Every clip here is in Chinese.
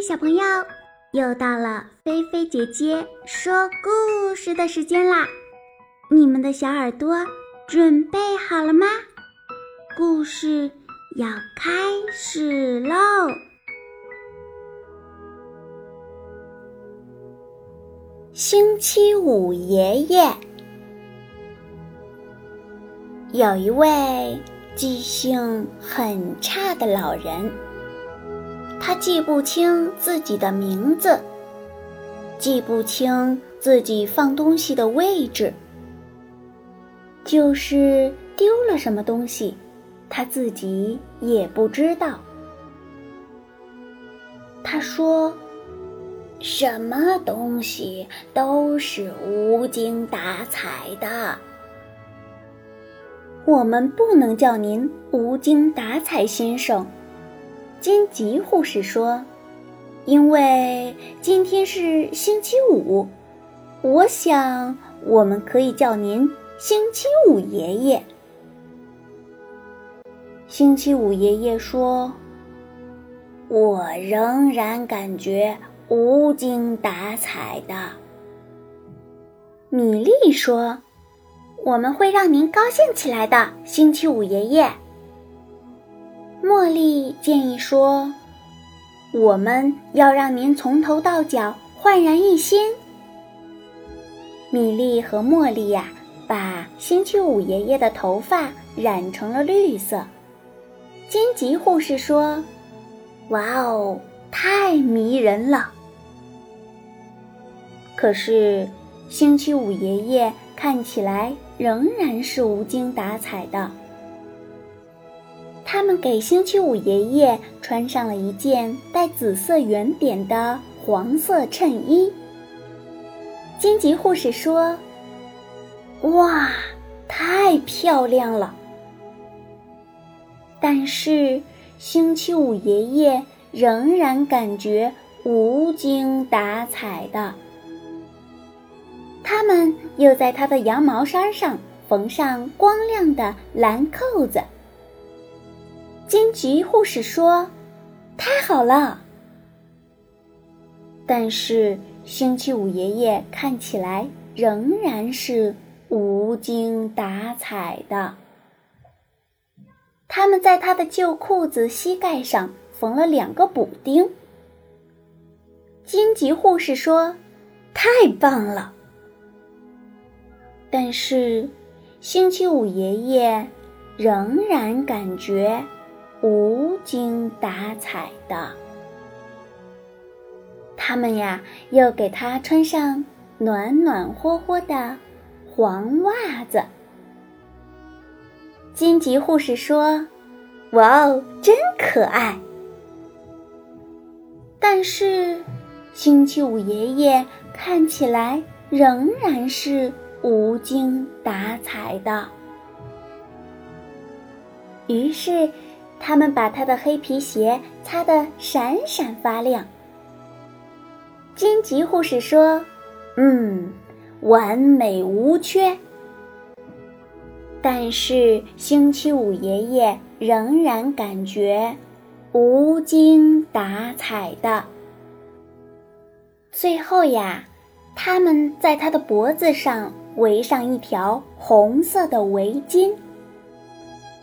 小朋友，又到了菲菲姐姐说故事的时间啦！你们的小耳朵准备好了吗？故事要开始喽！星期五爷爷有一位记性很差的老人。他记不清自己的名字，记不清自己放东西的位置，就是丢了什么东西，他自己也不知道。他说：“什么东西都是无精打采的。”我们不能叫您无精打采先生。金吉护士说：“因为今天是星期五，我想我们可以叫您星期五爷爷。”星期五爷爷说：“我仍然感觉无精打采的。”米莉说：“我们会让您高兴起来的，星期五爷爷。”茉莉建议说：“我们要让您从头到脚焕然一新。”米莉和茉莉呀，把星期五爷爷的头发染成了绿色。金吉护士说：“哇哦，太迷人了！”可是，星期五爷爷看起来仍然是无精打采的。他们给星期五爷爷穿上了一件带紫色圆点的黄色衬衣。金吉护士说：“哇，太漂亮了！”但是星期五爷爷仍然感觉无精打采的。他们又在他的羊毛衫上缝上光亮的蓝扣子。金吉护士说：“太好了。”但是星期五爷爷看起来仍然是无精打采的。他们在他的旧裤子膝盖上缝了两个补丁。金吉护士说：“太棒了。”但是星期五爷爷仍然感觉。无精打采的，他们呀，又给他穿上暖暖和和的黄袜子。金吉护士说：“哇哦，真可爱。”但是，星期五爷爷看起来仍然是无精打采的。于是。他们把他的黑皮鞋擦得闪闪发亮。金吉护士说：“嗯，完美无缺。”但是星期五爷爷仍然感觉无精打采的。最后呀，他们在他的脖子上围上一条红色的围巾。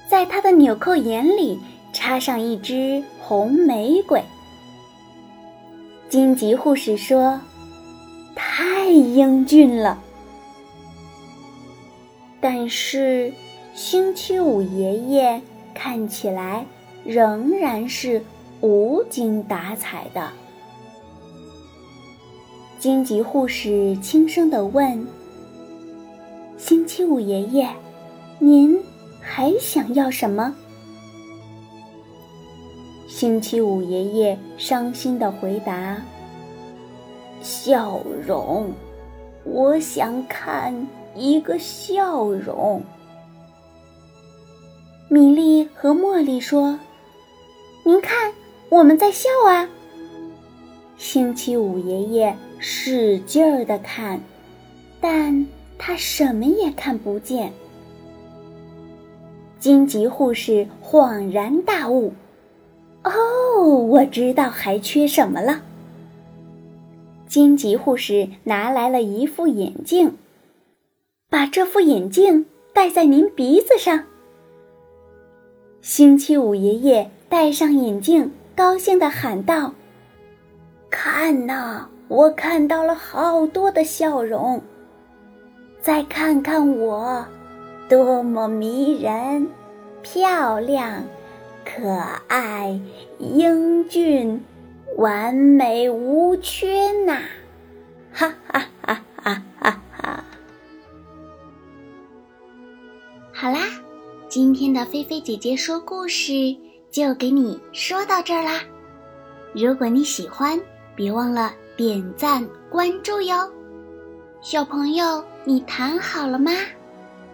在他的纽扣眼里插上一支红玫瑰。荆棘护士说：“太英俊了。”但是星期五爷爷看起来仍然是无精打采的。荆棘护士轻声地问：“星期五爷爷，您？”还想要什么？星期五爷爷伤心的回答：“笑容，我想看一个笑容。”米莉和茉莉说：“您看，我们在笑啊。”星期五爷爷使劲儿的看，但他什么也看不见。金吉护士恍然大悟：“哦，我知道还缺什么了。”金吉护士拿来了一副眼镜，把这副眼镜戴在您鼻子上。星期五爷爷戴上眼镜，高兴地喊道：“看呐，我看到了好多的笑容。再看看我，多么迷人、漂亮、可爱、英俊。”完美无缺呐！哈哈哈哈哈哈！好啦，今天的菲菲姐姐说故事就给你说到这儿啦。如果你喜欢，别忘了点赞关注哟。小朋友，你躺好了吗？